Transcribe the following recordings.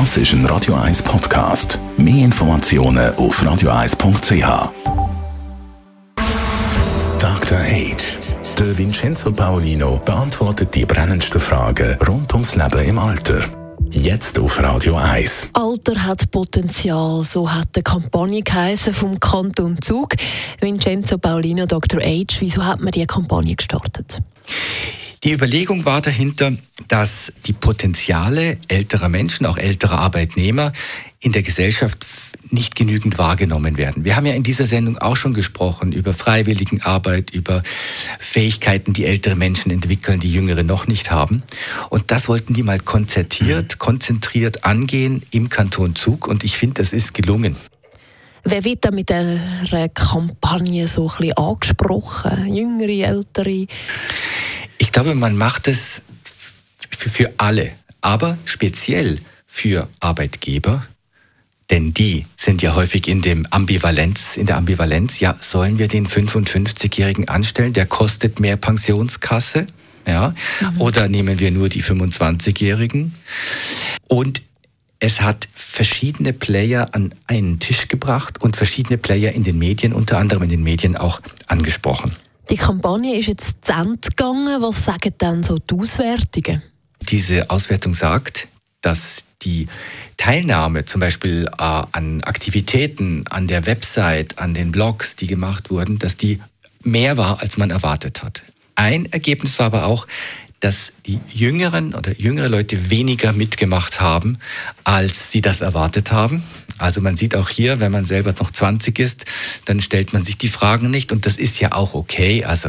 Das ist ein Radio 1 Podcast. Mehr Informationen auf radio1.ch. Dr. Age. Der Vincenzo Paolino beantwortet die brennendsten Fragen rund ums Leben im Alter. Jetzt auf Radio 1. Alter hat Potenzial, so hat die Kampagne geheißen vom Kanton Zug. Vincenzo Paolino, Dr. Age, wieso hat man diese Kampagne gestartet? Die Überlegung war dahinter, dass die Potenziale älterer Menschen, auch älterer Arbeitnehmer in der Gesellschaft nicht genügend wahrgenommen werden. Wir haben ja in dieser Sendung auch schon gesprochen über Freiwilligenarbeit, über Fähigkeiten, die ältere Menschen entwickeln, die jüngere noch nicht haben. Und das wollten die mal konzertiert, konzentriert angehen im Kanton Zug. Und ich finde, das ist gelungen. Wer wird da mit der Kampagne so ein bisschen angesprochen? Jüngere, ältere? Ich glaube, man macht es für alle, aber speziell für Arbeitgeber, denn die sind ja häufig in dem Ambivalenz, in der Ambivalenz, ja, sollen wir den 55-Jährigen anstellen, der kostet mehr Pensionskasse, ja, mhm. oder nehmen wir nur die 25-Jährigen? Und es hat verschiedene Player an einen Tisch gebracht und verschiedene Player in den Medien, unter anderem in den Medien auch angesprochen. Die Kampagne ist jetzt zu Ende gegangen. Was sagen dann so die Auswertungen? Diese Auswertung sagt, dass die Teilnahme zum Beispiel äh, an Aktivitäten, an der Website, an den Blogs, die gemacht wurden, dass die mehr war, als man erwartet hat. Ein Ergebnis war aber auch, dass die Jüngeren oder jüngere Leute weniger mitgemacht haben, als sie das erwartet haben. Also man sieht auch hier, wenn man selber noch 20 ist, dann stellt man sich die Fragen nicht und das ist ja auch okay. Also,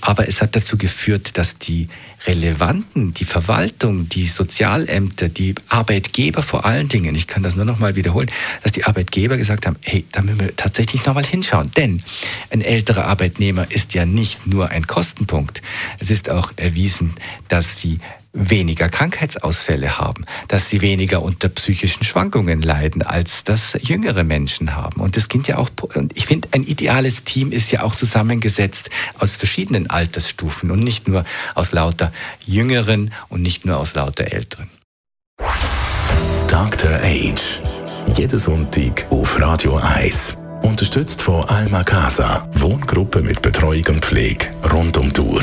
aber es hat dazu geführt, dass die Relevanten, die Verwaltung, die Sozialämter, die Arbeitgeber vor allen Dingen, ich kann das nur noch mal wiederholen, dass die Arbeitgeber gesagt haben, hey, da müssen wir tatsächlich noch mal hinschauen, denn ein älterer Arbeitnehmer ist ja nicht nur ein Kostenpunkt. Es ist auch erwiesen, dass sie weniger Krankheitsausfälle haben, dass sie weniger unter psychischen Schwankungen leiden, als das jüngere Menschen haben. Und das Kind ja auch, ich finde, ein ideales Team ist ja auch zusammengesetzt aus verschiedenen Altersstufen und nicht nur aus lauter Jüngeren und nicht nur aus lauter Älteren. Dr. Age. Jeden Sonntag auf Radio 1. Unterstützt von Alma Casa. Wohngruppe mit Betreuung und Pflege rund um Uhr